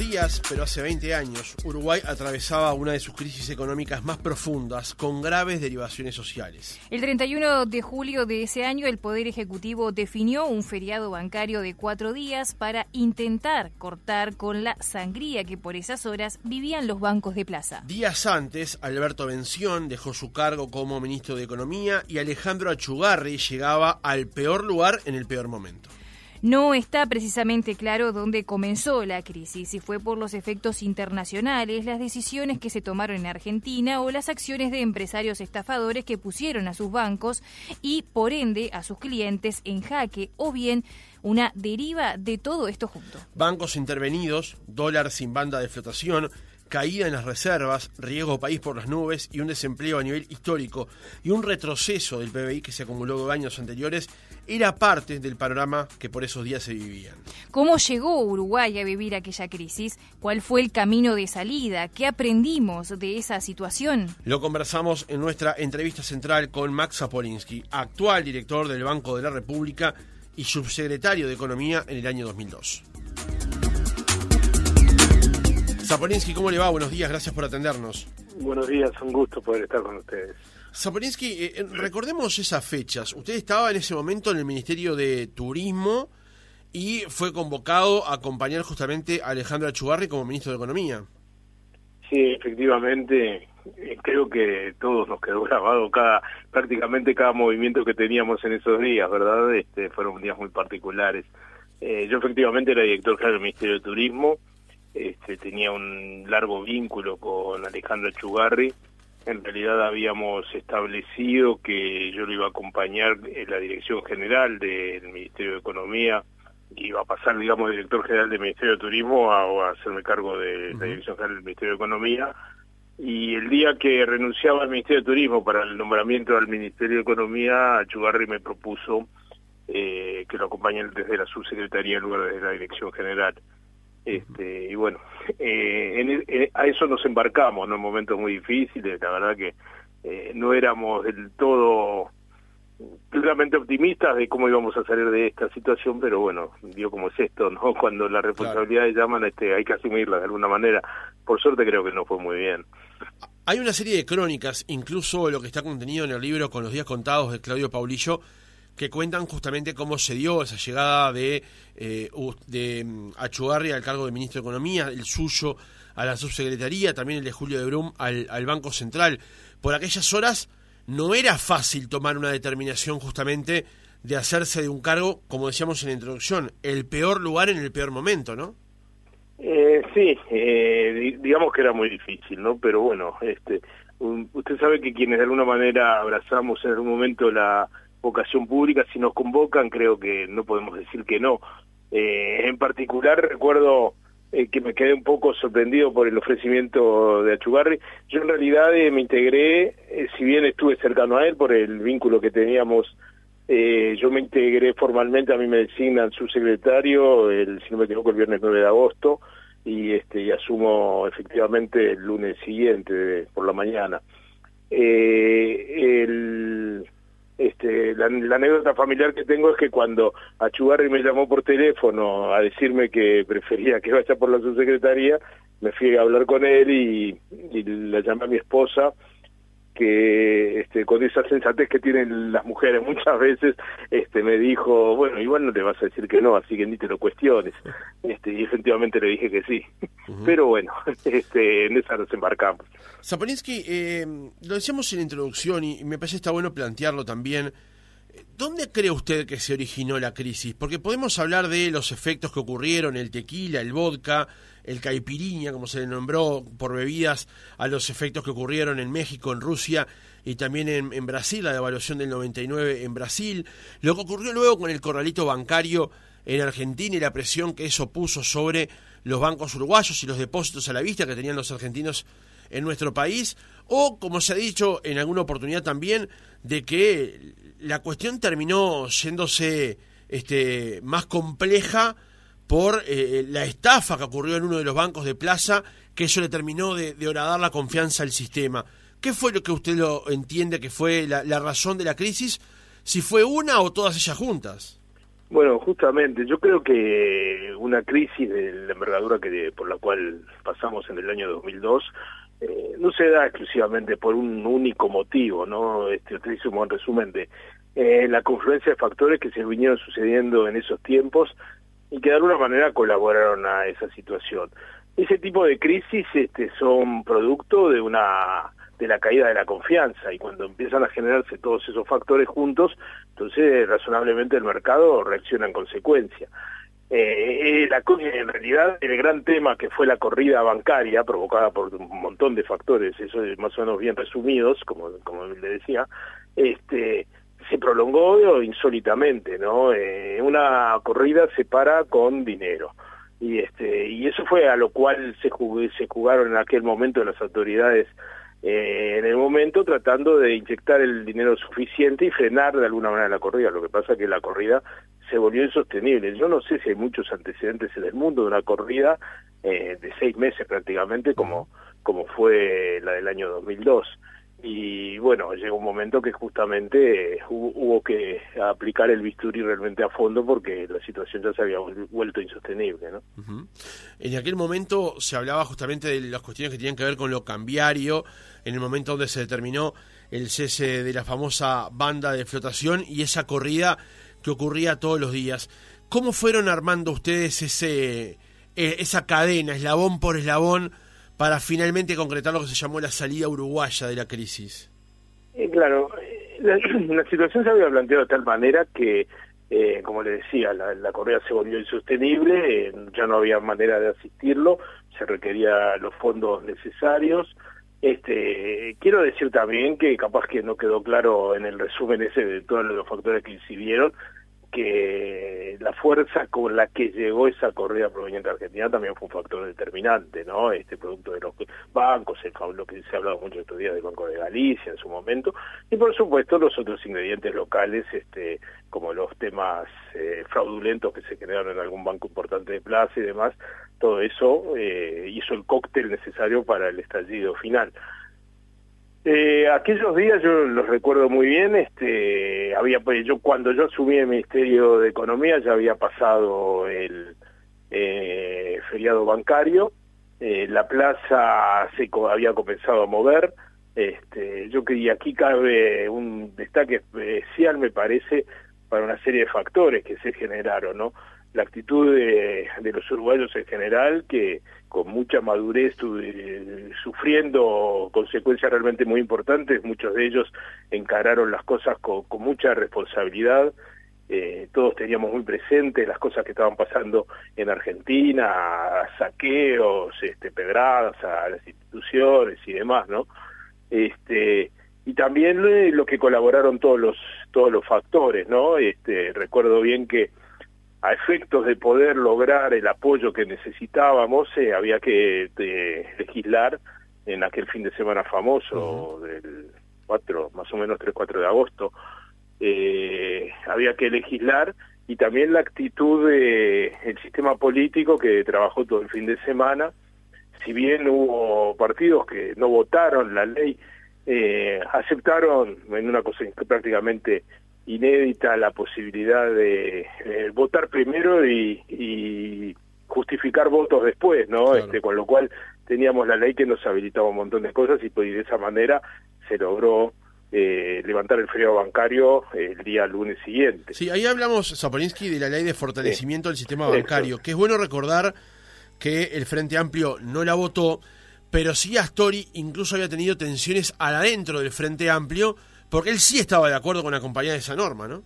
días, pero hace 20 años, Uruguay atravesaba una de sus crisis económicas más profundas, con graves derivaciones sociales. El 31 de julio de ese año, el Poder Ejecutivo definió un feriado bancario de cuatro días para intentar cortar con la sangría que por esas horas vivían los bancos de plaza. Días antes, Alberto Bención dejó su cargo como ministro de Economía y Alejandro Achugarri llegaba al peor lugar en el peor momento. No está precisamente claro dónde comenzó la crisis, si fue por los efectos internacionales, las decisiones que se tomaron en Argentina o las acciones de empresarios estafadores que pusieron a sus bancos y, por ende, a sus clientes en jaque, o bien una deriva de todo esto junto. Bancos intervenidos, dólar sin banda de flotación, caída en las reservas, riesgo país por las nubes y un desempleo a nivel histórico y un retroceso del PBI que se acumuló de años anteriores era parte del panorama que por esos días se vivían. ¿Cómo llegó Uruguay a vivir aquella crisis? ¿Cuál fue el camino de salida? ¿Qué aprendimos de esa situación? Lo conversamos en nuestra entrevista central con Max Zapolinsky, actual director del Banco de la República y subsecretario de Economía en el año 2002. Zapolinsky, ¿cómo le va? Buenos días, gracias por atendernos. Buenos días, un gusto poder estar con ustedes. Zapolinsky, eh, eh, recordemos esas fechas. Usted estaba en ese momento en el Ministerio de Turismo y fue convocado a acompañar justamente a Alejandro Achugarri como ministro de Economía. Sí, efectivamente, eh, creo que todos nos quedó grabado cada prácticamente cada movimiento que teníamos en esos días, ¿verdad? Este, fueron días muy particulares. yo efectivamente era director general del Ministerio de Turismo este, tenía un largo vínculo con Alejandro Chugarri. En realidad habíamos establecido que yo lo iba a acompañar en la dirección general del Ministerio de Economía, iba a pasar, digamos, director general del Ministerio de Turismo a, hacerme cargo de la dirección general del Ministerio de Economía. Y el día que renunciaba al Ministerio de Turismo para el nombramiento al Ministerio de Economía, Chugarri me propuso eh, que lo acompañe desde la subsecretaría en lugar de la dirección general. Este, y bueno, eh, en, a eso nos embarcamos, en momentos muy difíciles, la verdad que eh, no éramos del todo claramente optimistas de cómo íbamos a salir de esta situación, pero bueno, dio como es esto, ¿no? Cuando las responsabilidades llaman, este, hay que asumirlas de alguna manera. Por suerte creo que no fue muy bien. Hay una serie de crónicas, incluso lo que está contenido en el libro con los días contados de Claudio Paulillo, que cuentan justamente cómo se dio esa llegada de, eh, de mm, Achugarri al cargo de ministro de Economía, el suyo a la subsecretaría, también el de Julio de Brum al, al Banco Central. Por aquellas horas no era fácil tomar una determinación justamente de hacerse de un cargo, como decíamos en la introducción, el peor lugar en el peor momento, ¿no? Eh, sí, eh, digamos que era muy difícil, ¿no? Pero bueno, este, usted sabe que quienes de alguna manera abrazamos en algún momento la, vocación pública, si nos convocan creo que no podemos decir que no. Eh, en particular recuerdo eh, que me quedé un poco sorprendido por el ofrecimiento de Achugarri. Yo en realidad eh, me integré, si bien estuve cercano a él por el vínculo que teníamos, yo me integré formalmente, a mí me designan subsecretario, el, si no me equivoco, el viernes 9 de agosto, y este y asumo efectivamente el lunes siguiente por la mañana. el este, la, anécdota familiar que tengo es que cuando Achugarri me llamó por teléfono a decirme que prefería que vaya por la subsecretaría, me fui a hablar con él y, y la llamé a mi esposa que este, con esa sensatez que tienen las mujeres muchas veces, este, me dijo, bueno, igual no te vas a decir que no, así que ni te lo cuestiones. Este, y efectivamente le dije que sí. Pero bueno, este, en esa nos embarcamos. Zaponinsky, eh, lo decíamos en la introducción y me parece está bueno plantearlo también. ¿Dónde cree usted que se originó la crisis? Porque podemos hablar de los efectos que ocurrieron, el tequila, el vodka, el caipirinha, como se le nombró por bebidas, a los efectos que ocurrieron en México, en Rusia y también en, Brasil, la devaluación del 99 en Brasil, lo que ocurrió luego con el corralito bancario en Argentina y la presión que eso puso sobre los bancos uruguayos y los depósitos a la vista que tenían los argentinos en nuestro país, o como se ha dicho en alguna oportunidad también, de que la cuestión terminó yéndose este, más compleja por eh, la estafa que ocurrió en uno de los bancos de plaza, que eso le terminó de, de horadar la confianza al sistema. ¿Qué fue lo que usted lo entiende que fue la, razón de la crisis? Si fue una o todas ellas juntas. Bueno, justamente, yo creo que una crisis de la envergadura que por la cual pasamos en el año 2002 eh, no se da exclusivamente por un único motivo, ¿no? Este, usted hizo un buen resumen de eh, la confluencia de factores que se vinieron sucediendo en esos tiempos y que de alguna manera colaboraron a esa situación. Ese tipo de crisis este, son producto de una de la caída de la confianza y cuando empiezan a generarse todos esos factores juntos, entonces razonablemente el mercado reacciona en consecuencia. Eh, la, en realidad el gran tema que fue la corrida bancaria provocada por un montón de factores, eso es más o menos bien resumidos, como, como le decía, este se prolongó insólitamente, ¿no? Eh, una corrida se para con dinero y este y eso fue a lo cual se se jugaron en aquel momento las autoridades eh, en el momento tratando de inyectar el dinero suficiente y frenar de alguna manera la corrida. Lo que pasa es que la corrida se volvió insostenible. Yo no sé si hay muchos antecedentes en el mundo de una corrida eh, de seis meses prácticamente como, como fue la del año 2002 y bueno, llegó un momento que justamente hubo, que aplicar el bisturí realmente a fondo porque la situación ya se había vuelto insostenible. ¿no? En aquel momento se hablaba justamente de las cuestiones que tenían que ver con lo cambiario, en el momento donde se determinó el cese de la famosa banda de flotación y esa corrida que ocurría todos los días. ¿Cómo fueron armando ustedes ese, e, esa cadena, eslabón por eslabón? Para finalmente concretar lo que se llamó la salida uruguaya de la crisis? Eh, claro, eh, la, situación se había planteado de tal manera que, eh, como le decía, la, correa se volvió insostenible, ya no había manera de asistirlo, se requería los fondos necesarios. Este, quiero decir también que capaz que no quedó claro en el resumen ese de todos los factores que incidieron, que la fuerza con la que llegó esa corrida proveniente de Argentina también fue un factor determinante, ¿no? Este producto de los bancos, el, lo que se ha hablado mucho estos días del Banco de Galicia en su momento, y por supuesto los otros ingredientes locales, este, como los temas eh, fraudulentos que se generaron en algún banco importante de plaza y demás, todo eso eh, hizo el cóctel necesario para el estallido final. Eh, aquellos días yo los recuerdo muy bien, este, había pues, yo cuando yo asumí el Ministerio de Economía ya había pasado el eh, feriado bancario, eh, la plaza se había comenzado a mover, este, yo que aquí cabe un destaque especial me parece para una serie de factores que se generaron, ¿no? La actitud de, los uruguayos en general que con mucha madurez, sufriendo consecuencias realmente muy importantes, muchos de ellos encararon las cosas con, mucha responsabilidad, eh, todos teníamos muy presentes las cosas que estaban pasando en Argentina, saqueos, este, pedradas a las instituciones y demás, ¿no? Este, y también eh, lo que colaboraron todos los todos los factores, ¿no? Este, recuerdo bien que a efectos de poder lograr el apoyo que necesitábamos, eh, había que legislar en aquel fin de semana famoso del 4, más o menos 3-4 de agosto, eh, había que legislar y también la actitud del el sistema político que trabajó todo el fin de semana, si bien hubo partidos que no votaron la ley, eh, aceptaron en una cosa prácticamente inédita la posibilidad de eh, votar primero y, justificar votos después, ¿no? Este, con lo cual teníamos la ley que nos habilitaba un montón de cosas y, pues, de esa manera se logró eh, levantar el feriado bancario el día lunes siguiente. Sí, ahí hablamos, Zaporinsky, de la ley de fortalecimiento del sistema bancario, que es bueno recordar que el Frente Amplio no la votó, pero sí Astori incluso había tenido tensiones adentro del Frente Amplio porque él sí estaba de acuerdo con acompañar esa norma, ¿no?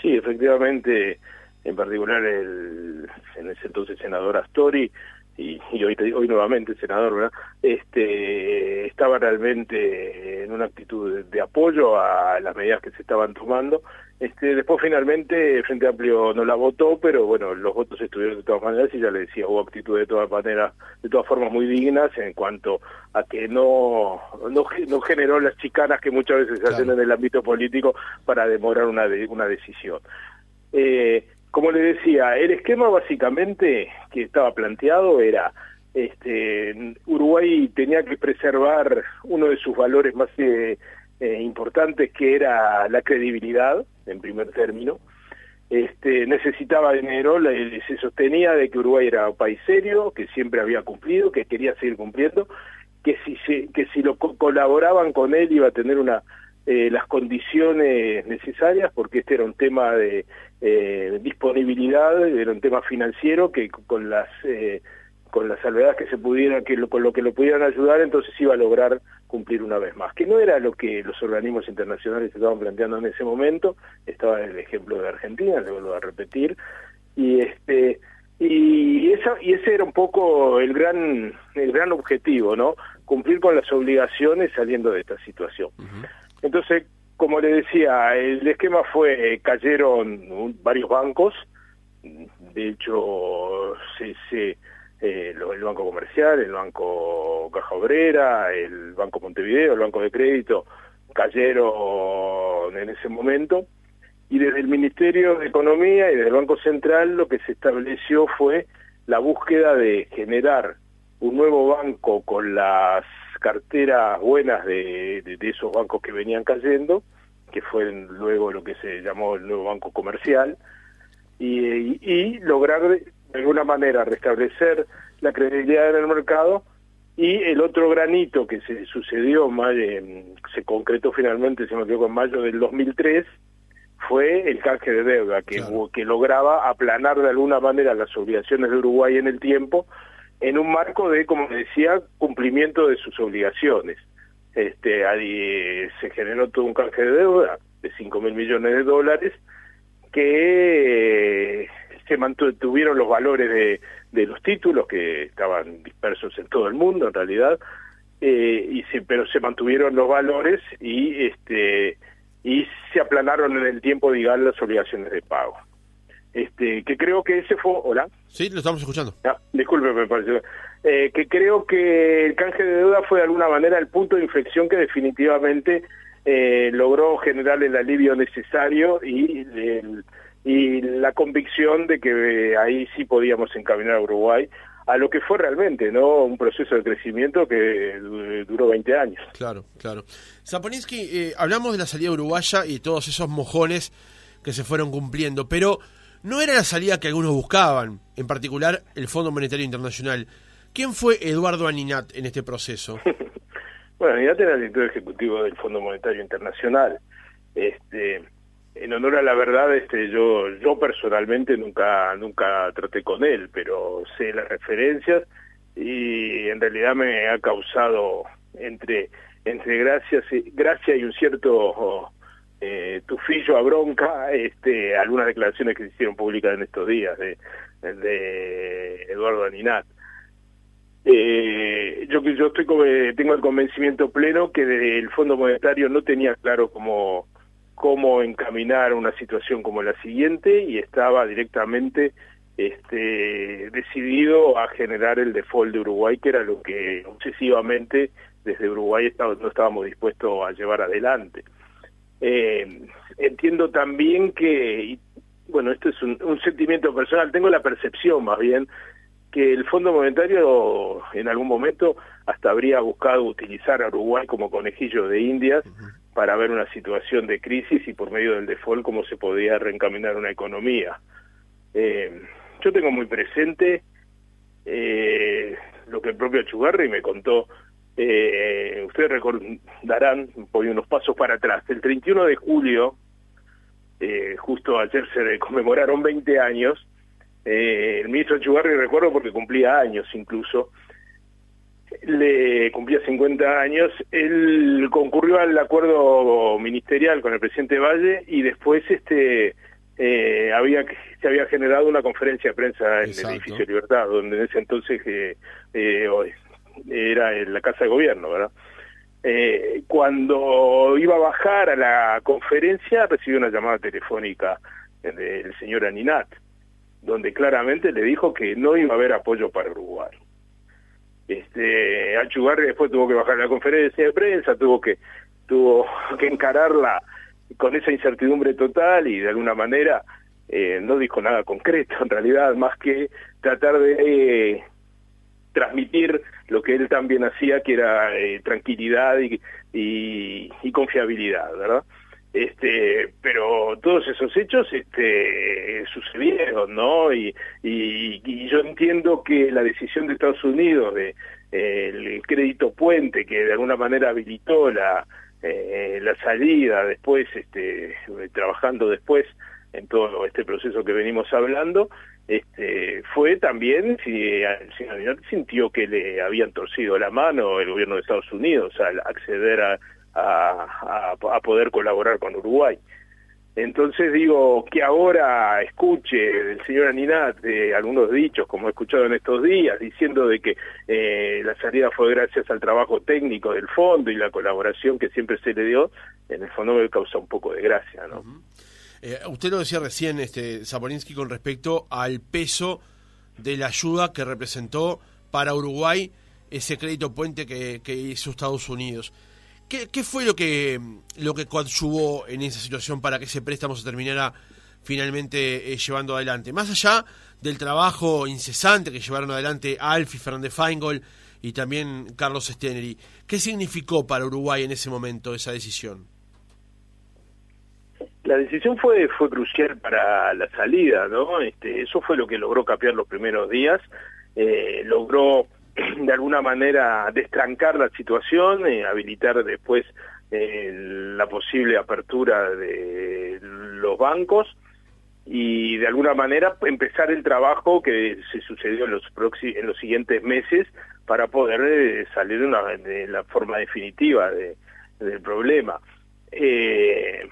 Sí, efectivamente, en particular el, en ese entonces senador Astori, y, hoy, hoy nuevamente senador, ¿verdad? Este, estaba realmente en una actitud de apoyo a las medidas que se estaban tomando este, después finalmente Frente Amplio no la votó, pero bueno, los votos estuvieron de todas maneras y ya le decía, hubo actitud de todas maneras, de todas formas muy dignas en cuanto a que no, no, generó las chicanas que muchas veces se hacen en el ámbito político para demorar una, una decisión. Eh, como le decía, el esquema básicamente que estaba planteado era este, Uruguay tenía que preservar uno de sus valores más eh, eh, importantes que era la credibilidad, en primer término, este, necesitaba dinero, se sostenía de que Uruguay era un país serio, que siempre había cumplido, que quería seguir cumpliendo, que si, se, que si lo colaboraban con él iba a tener una eh, las condiciones necesarias, porque este era un tema de eh, disponibilidad, era un tema financiero que con las eh, con las salvedades que se pudiera, que con lo que lo pudieran ayudar, entonces iba a lograr cumplir una vez más, que no era lo que los organismos internacionales estaban planteando en ese momento, estaba el ejemplo de Argentina, le vuelvo a repetir, y este y esa y ese era un poco el gran el gran objetivo, ¿no? Cumplir con las obligaciones saliendo de esta situación. Entonces, como le decía, el esquema fue cayeron varios bancos, de hecho eh, el Banco Comercial, el Banco Caja Obrera, el Banco Montevideo, el Banco de Crédito, cayeron en ese momento. Y desde el Ministerio de Economía y desde el Banco Central lo que se estableció fue la búsqueda de generar un nuevo banco con las carteras buenas de, de, esos bancos que venían cayendo, que fue luego lo que se llamó el nuevo Banco Comercial, y, y lograr de alguna manera restablecer la credibilidad en el mercado y el otro granito que se sucedió, se concretó finalmente, se me quedó en mayo del 2003, fue el canje de deuda, que, que lograba aplanar de alguna manera las obligaciones de Uruguay en el tiempo, en un marco de, como decía, cumplimiento de sus obligaciones. Este, ahí se generó todo un canje de deuda de 5 mil millones de dólares que se mantuvieron los valores de, de los títulos que estaban dispersos en todo el mundo en realidad eh, y se, pero se mantuvieron los valores y este y se aplanaron en el tiempo digamos las obligaciones de pago este que creo que ese fue hola sí lo estamos escuchando ah, disculpe me pareció eh, que creo que el canje de deuda fue de alguna manera el punto de inflexión que definitivamente eh, logró generar el alivio necesario y el y la convicción de que eh, ahí sí podíamos encaminar a Uruguay a lo que fue realmente, ¿no? Un proceso de crecimiento que duró 20 años. Claro, claro. Zaponinsky, eh, hablamos de la salida uruguaya y todos esos mojones que se fueron cumpliendo, pero no era la salida que algunos buscaban, en particular el Fondo Monetario Internacional. ¿Quién fue Eduardo Aninat en este proceso? bueno, Aninat era el director ejecutivo del Fondo Monetario Internacional. Este, en honor a la verdad, este, yo, yo personalmente nunca, nunca traté con él, pero sé las referencias y en realidad me ha causado entre, entre gracias y, un cierto eh, tufillo a bronca, este, algunas declaraciones que se hicieron públicas en estos días de, Eduardo Aninat. Eh, yo yo estoy tengo el convencimiento pleno que el Fondo Monetario no tenía claro cómo cómo encaminar una situación como la siguiente y estaba directamente este, decidido a generar el default de Uruguay, que era lo que obsesivamente desde Uruguay no estábamos dispuestos a llevar adelante. Eh, entiendo también que, bueno, esto es un, un, sentimiento personal, tengo la percepción más bien que el Fondo Monetario en algún momento hasta habría buscado utilizar a Uruguay como conejillo de indias para ver una situación de crisis y por medio del default cómo se podía reencaminar una economía. Eh, yo tengo muy presente eh, lo que el propio Chugarri me contó. Eh, ustedes recordarán, voy unos pasos para atrás, el 31 de julio, eh, justo ayer se conmemoraron 20 años, eh, el ministro Chugarri recuerdo porque cumplía años incluso, le cumplía 50 años, él concurrió al acuerdo ministerial con el presidente Valle y después este eh, había se había generado una conferencia de prensa en el edificio Libertad, donde en ese entonces eh, eh, era en la Casa de Gobierno, ¿verdad? Eh, cuando iba a bajar a la conferencia recibió una llamada telefónica del señor Aninat, donde claramente le dijo que no iba a haber apoyo para Uruguay este Achugarri después tuvo que bajar la conferencia de prensa, tuvo que tuvo que encararla con esa incertidumbre total y de alguna manera eh, no dijo nada concreto en realidad, más que tratar de eh, transmitir lo que él también hacía, que era eh, tranquilidad y, y, confiabilidad, ¿verdad? este pero todos esos hechos este sucedieron no y, y, yo entiendo que la decisión de Estados Unidos de el crédito puente que de alguna manera habilitó la eh, la salida después este trabajando después en todo este proceso que venimos hablando este fue también si el señor sintió que le habían torcido la mano el gobierno de Estados Unidos al acceder a poder colaborar con Uruguay. Entonces digo que ahora escuche del señor Aninat eh, algunos dichos, como he escuchado en estos días, diciendo de que eh, la salida fue gracias al trabajo técnico del fondo y la colaboración que siempre se le dio, en el fondo me causa un poco de gracia, ¿no? Eh, usted lo decía recién, este Zaporinsky, con respecto al peso de la ayuda que representó para Uruguay ese crédito puente que, hizo Estados Unidos. ¿Qué, ¿Qué, fue lo que, lo que coadyuvó en esa situación para que ese préstamo se terminara finalmente eh, llevando adelante? Más allá del trabajo incesante que llevaron adelante Alfie, Fernández Feingold y también Carlos Steneri, ¿qué significó para Uruguay en ese momento esa decisión? La decisión fue fue crucial para la salida, ¿no? Este, eso fue lo que logró capear los primeros días, eh, logró de alguna manera destrancar la situación, y habilitar después eh, la posible apertura de los bancos y de alguna manera empezar el trabajo que se sucedió en los en los siguientes meses para poder eh, salir de, una, la forma definitiva de, del problema. Eh,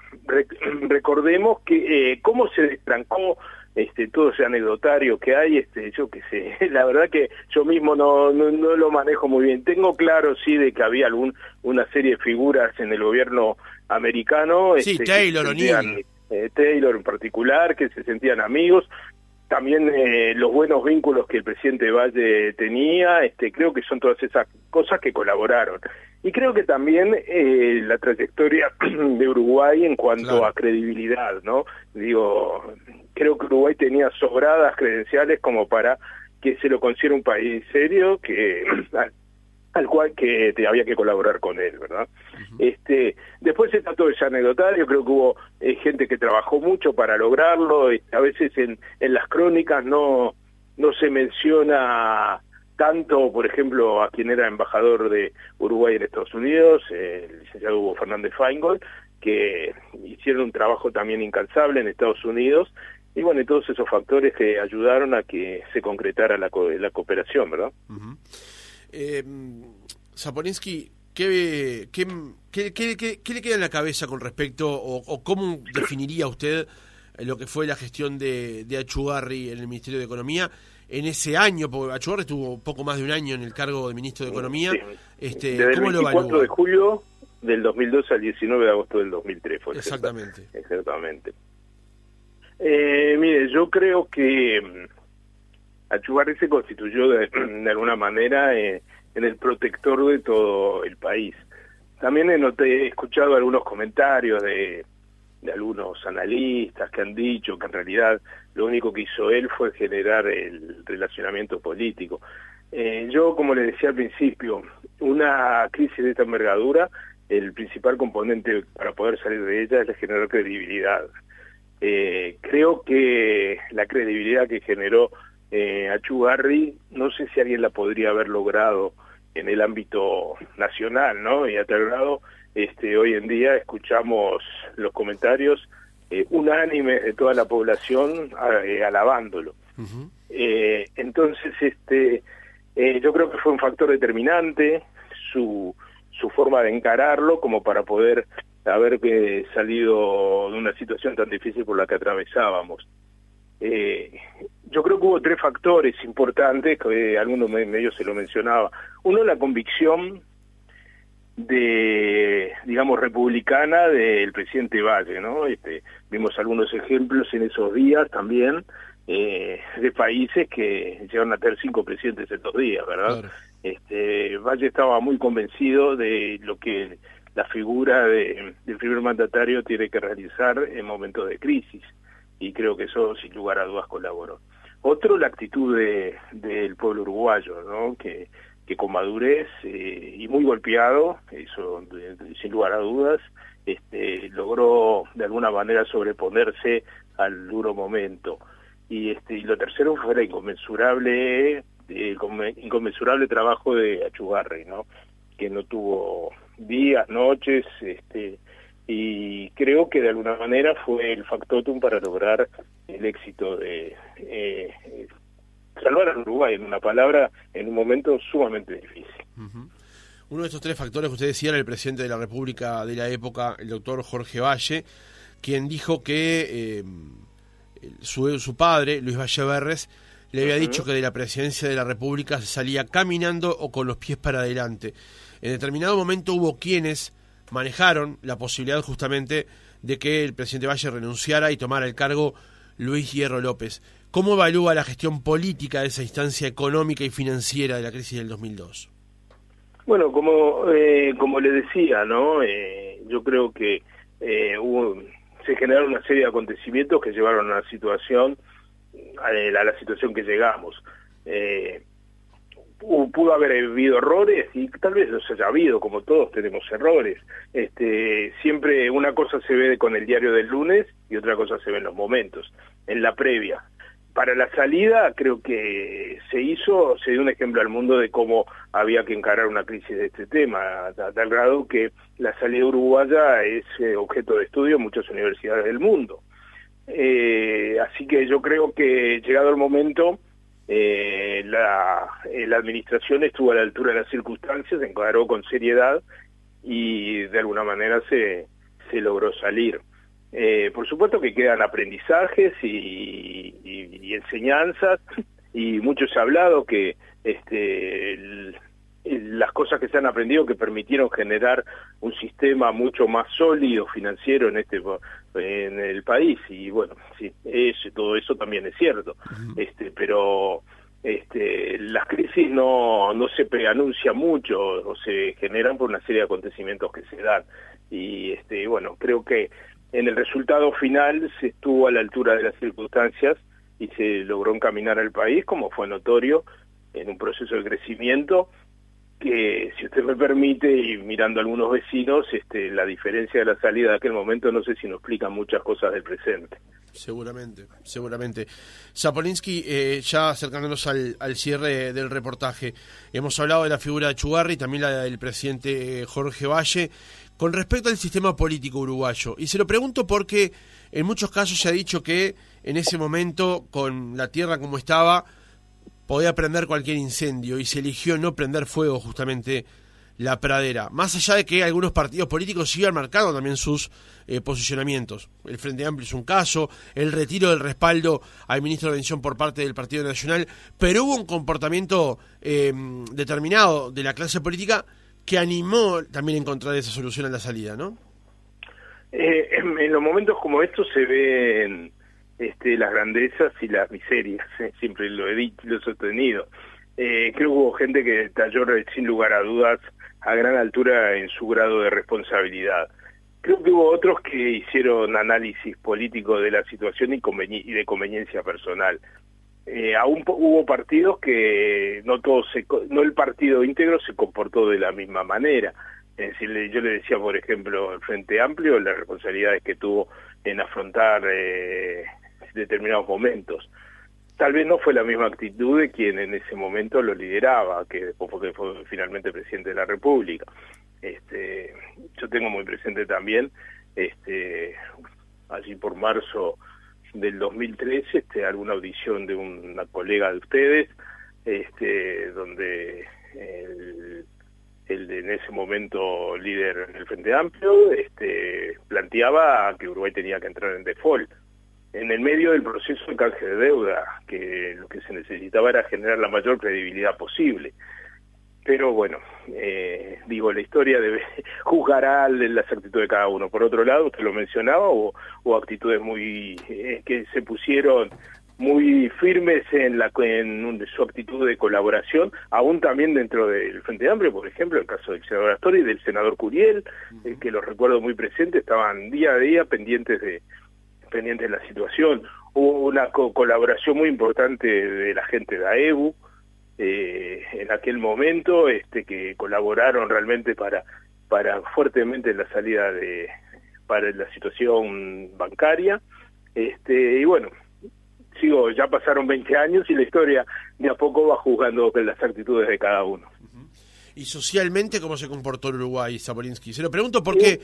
recordemos que eh, cómo se destrancó este, todo ese anecdotario que hay, este, yo qué sé, la verdad que yo mismo no, no, lo manejo muy bien. Tengo claro, sí, de que había algún, una serie de figuras en el gobierno americano. Sí, este, Taylor, eh, Taylor en particular, que se sentían amigos. También eh, los buenos vínculos que el presidente Valle tenía, este, creo que son todas esas cosas que colaboraron. Y creo que también eh, la trayectoria de Uruguay en cuanto a credibilidad, ¿no? Digo, creo que Uruguay tenía sobradas credenciales como para que se lo considere un país serio que al, cual que te, había que colaborar con él, ¿verdad? Este, después está todo ese anecdotario, creo que hubo eh, gente que trabajó mucho para lograrlo, y a veces en, en las crónicas no no se menciona tanto, por ejemplo, a quien era embajador de Uruguay en Estados Unidos, el licenciado Hugo Fernández Feingold, que hicieron un trabajo también incansable en Estados Unidos y bueno, y todos esos factores que ayudaron a que se concretara la, la cooperación, ¿verdad? eh, ¿qué, qué, qué, le queda en la cabeza con respecto, o, cómo definiría usted lo que fue la gestión de, de Achugarri en el Ministerio de Economía en ese año? Porque Achugarri estuvo poco más de un año en el cargo de Ministro de Economía. Este, Desde ¿cómo el 24 de julio del 2002 al 19 de agosto del 2003 fue. Exactamente. Exactamente. Eh, mire, yo creo que mm, Achugarri se constituyó de, alguna manera eh, en el protector de todo el país. También he, he escuchado algunos comentarios de, de algunos analistas que han dicho que en realidad lo único que hizo él fue generar el relacionamiento político. Eh, yo, como le decía al principio, una crisis de esta envergadura, el principal componente para poder salir de ella es generar credibilidad. Eh, creo que la credibilidad que generó eh, Achugarri, no sé si alguien la podría haber logrado en el ámbito nacional, ¿no? Y a tal grado, este, hoy en día escuchamos los comentarios eh, unánimes de toda la población eh, alabándolo. eh, entonces, este, eh, yo creo que fue un factor determinante su, su forma de encararlo como para poder haber salido de una situación tan difícil por la que atravesábamos. Eh, yo creo que hubo tres factores importantes, que algunos medios se lo mencionaba. Uno, la convicción de, digamos, republicana del presidente Valle, ¿no? Este, vimos algunos ejemplos en esos días también eh, de países que llegaron a tener cinco presidentes en dos días, ¿verdad? Este, Valle estaba muy convencido de lo que la figura de, del primer mandatario tiene que realizar en momentos de crisis y creo que eso sin lugar a dudas colaboró. Otro, la actitud de, del pueblo uruguayo, ¿no? que, que con madurez eh, y muy golpeado, eso sin lugar a dudas, este, logró de alguna manera sobreponerse al duro momento. Y, este, y lo tercero fue el inconmensurable, eh, inconmensurable trabajo de Achugarri, ¿no? que no tuvo días, noches, este, y creo que de alguna manera fue el factotum para lograr el éxito de eh, salvar a Uruguay, en una palabra, en un momento sumamente difícil. Uno de estos tres factores que usted decía era el presidente de la República de la época, el doctor Jorge Valle, quien dijo que eh, su, su, padre, Luis Valle Berres, le había dicho que de la presidencia de la República se salía caminando o con los pies para adelante. En determinado momento hubo quienes manejaron la posibilidad justamente de que el presidente Valle renunciara y tomara el cargo Luis Hierro López. ¿Cómo evalúa la gestión política de esa instancia económica y financiera de la crisis del 2002? Bueno, como eh, como le decía, ¿no? Eh, yo creo que eh, hubo, se generaron una serie de acontecimientos que llevaron a la situación a la situación que llegamos. Eh, pudo haber habido errores y tal vez los haya habido, como todos tenemos errores. Este, siempre una cosa se ve con el diario del lunes y otra cosa se ve en los momentos, en la previa. Para la salida creo que se hizo, se dio un ejemplo al mundo de cómo había que encarar una crisis de este tema, a, tal grado que la salida uruguaya es eh, objeto de estudio en muchas universidades del mundo. Eh, así que yo creo que llegado el momento eh, la, administración estuvo a la altura de las circunstancias, se encuadró con seriedad y de alguna manera se logró salir. Eh, por supuesto que quedan aprendizajes y, y, enseñanzas y mucho se ha hablado que este, las cosas que se han aprendido que permitieron generar un sistema mucho más sólido financiero en este en el país. Y bueno sí eso todo eso también es cierto. Este pero este las crisis no no se preanuncian mucho o se generan por una serie de acontecimientos que se dan. Y este bueno creo que en el resultado final se estuvo a la altura de las circunstancias y se logró encaminar al país como fue notorio en un proceso de crecimiento que si usted me permite y mirando a algunos vecinos, este, la diferencia de la salida de aquel momento no sé si nos explica muchas cosas del presente. Seguramente, seguramente. Zapolinsky, eh, ya acercándonos al, cierre del reportaje, hemos hablado de la figura de Chugarri, también la del presidente Jorge Valle, con respecto al sistema político uruguayo. Y se lo pregunto porque en muchos casos se ha dicho que en ese momento, con la tierra como estaba, podía prender cualquier incendio y se eligió no prender fuego justamente la pradera. Más allá de que algunos partidos políticos sigan marcando también sus eh, posicionamientos. El Frente Amplio es un caso, el retiro del respaldo al ministro de Atención por parte del Partido Nacional, pero hubo un comportamiento em, determinado de la clase política que animó también encontrar esa solución a la salida, ¿no? Eh, en, los momentos como estos se ven este, las grandezas y las miserias, eh, siempre lo he dicho, lo he sostenido. Eh, creo que hubo gente que talló sin lugar a dudas a gran altura en su grado de responsabilidad. Creo que hubo otros que hicieron análisis político de la situación y, de conveniencia personal. Eh, aún hubo partidos que no todos no el partido íntegro se comportó de la misma manera. Es decir, yo le decía, por ejemplo, el Frente Amplio, las responsabilidades que tuvo en afrontar eh, determinados momentos. Tal vez no fue la misma actitud de quien en ese momento lo lideraba, que después fue, fue finalmente presidente de la República. Este, yo tengo muy presente también, este, allí por marzo del 2013, este, alguna audición de una colega de ustedes, este, donde el, en ese momento líder del Frente Amplio este, planteaba que Uruguay tenía que entrar en default en el medio del proceso de canje de deuda, que lo que se necesitaba era generar la mayor credibilidad posible. Pero bueno, eh, digo, la historia debe juzgará las actitudes de cada uno. Por otro lado, usted lo mencionaba, hubo, actitudes muy eh, que se pusieron muy firmes en, la, en su actitud de colaboración, aún también dentro del Frente Amplio, por ejemplo, el caso del senador Astori y del senador Curiel, eh, que los recuerdo muy presentes, estaban día a día pendientes de, pendiente de la situación. Hubo una colaboración muy importante de la gente de AEBU eh, en aquel momento, este, que colaboraron realmente para, para fuertemente la salida de, para la situación bancaria. Este, y bueno, sigo, ya pasaron 20 años y la historia de a poco va juzgando las actitudes de cada uno. ¿Y socialmente cómo se comportó el Uruguay, Zaborinsky? Se lo pregunto porque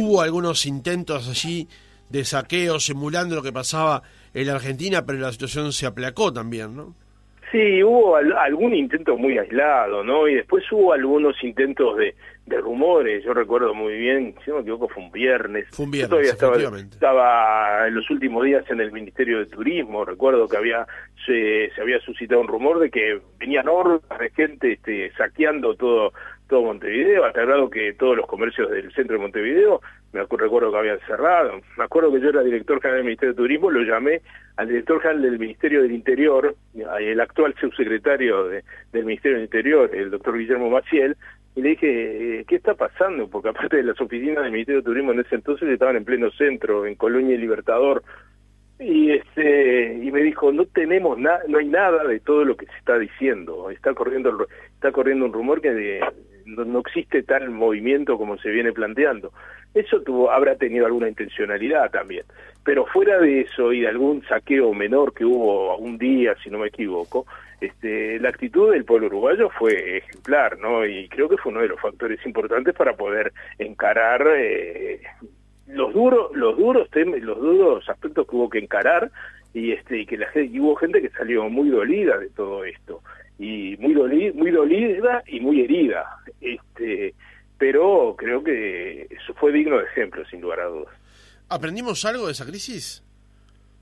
hubo algunos intentos allí de saqueo simulando lo que pasaba en la Argentina, pero la situación se aplacó también, ¿no? Sí, hubo algún intento muy aislado, ¿no? Y después hubo algunos intentos de, rumores. Yo recuerdo muy bien, si no me equivoco, fue un viernes. Fue un viernes, todavía estaba, estaba, en los últimos días en el Ministerio de Turismo. Recuerdo que había se, se había suscitado un rumor de que venían hordas de gente este, saqueando todo todo Montevideo, hasta grado que todos los comercios del centro de Montevideo, me recuerdo que habían cerrado. Me acuerdo que yo era director general del Ministerio de Turismo, lo llamé al director general del Ministerio del Interior, el actual subsecretario del Ministerio del Interior, el doctor Guillermo Maciel, y le dije, ¿qué está pasando? Porque aparte de las oficinas del Ministerio de Turismo en ese entonces estaban en pleno centro, en Colonia y Libertador, y este y me dijo no tenemos nada no hay nada de todo lo que se está diciendo está corriendo está corriendo un rumor que de, no, existe tal movimiento como se viene planteando. Eso tuvo, habrá tenido alguna intencionalidad también. Pero fuera de eso y de algún saqueo menor que hubo un día, si no me equivoco, este, la actitud del pueblo uruguayo fue ejemplar, ¿no? Y creo que fue uno de los factores importantes para poder encarar eh, los duros, los duros temas, los duros aspectos que hubo que encarar y este y que la y hubo gente que salió muy dolida de todo esto y muy dolida, muy dolida y muy herida. Este, pero creo que eso fue digno de ejemplo, sin lugar a dudas. ¿Aprendimos algo de esa crisis?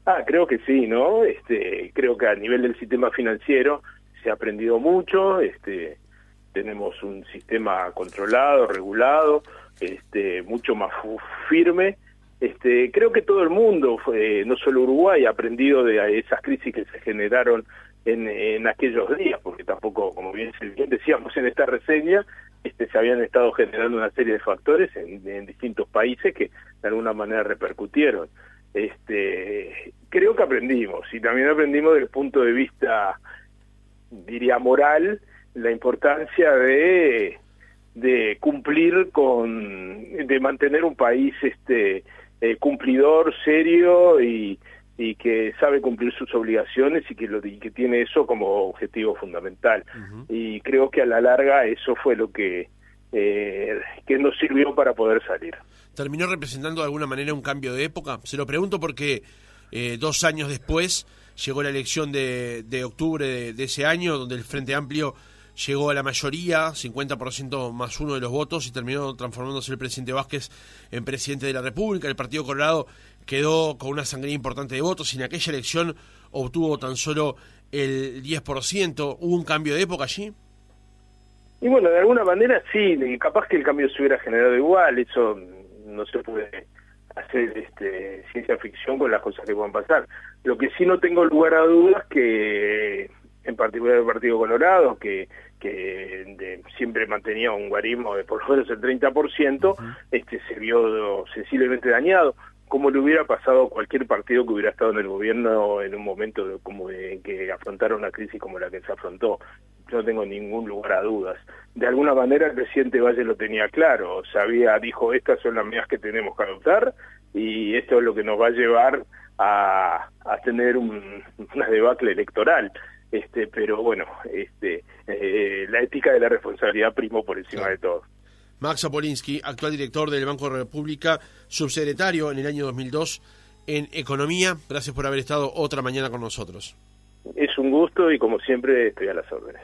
Ah, creo que sí, ¿no? Este, creo que a nivel del sistema financiero se ha aprendido mucho, este, tenemos un sistema controlado, regulado, este, mucho más firme. Este, creo que todo el mundo, fue, no solo Uruguay, ha aprendido de esas crisis que se generaron en, aquellos días, porque tampoco, como bien, decíamos en esta reseña, este, se habían estado generando una serie de factores en, distintos países que de alguna manera repercutieron. Este, creo que aprendimos y también aprendimos desde el punto de vista, diría, moral, la importancia de, de cumplir con, de mantener un país este, eh, cumplidor, serio y, y que sabe cumplir sus obligaciones y que, lo, que tiene eso como objetivo fundamental. Y creo que a la larga eso fue lo que, eh, que nos sirvió para poder salir. ¿Terminó representando de alguna manera un cambio de época? Se lo pregunto porque eh, dos años después llegó la elección de, de octubre de, ese año, donde el Frente Amplio llegó a la mayoría, 50% más uno de los votos, y terminó transformándose el presidente Vázquez en presidente de la República. El Partido Colorado quedó con una sangría importante de votos y en aquella elección obtuvo tan solo el 10%. ¿Hubo un cambio de época allí? Y bueno, de alguna manera sí, capaz que el cambio se hubiera generado igual, eso no se puede hacer este, ciencia ficción con las cosas que puedan pasar. Lo que sí no tengo lugar a dudas que en particular el Partido Colorado, que, que siempre mantenía un guarismo de por lo menos el 30%, este, se vio sensiblemente dañado, como le hubiera pasado a cualquier partido que hubiera estado en el gobierno en un momento como en que afrontara una crisis como la que se afrontó. No tengo ningún lugar a dudas. De alguna manera el presidente Valle lo tenía claro, sabía, dijo, estas son las medidas que tenemos que adoptar y esto es lo que nos va a llevar a, a tener un, una debacle electoral este pero bueno este eh, la ética de la responsabilidad primó por encima de todo Max Apolinsky, actual director del Banco de República, subsecretario en el año 2002 en Economía. Gracias por haber estado otra mañana con nosotros. Es un gusto y como siempre estoy a las órdenes.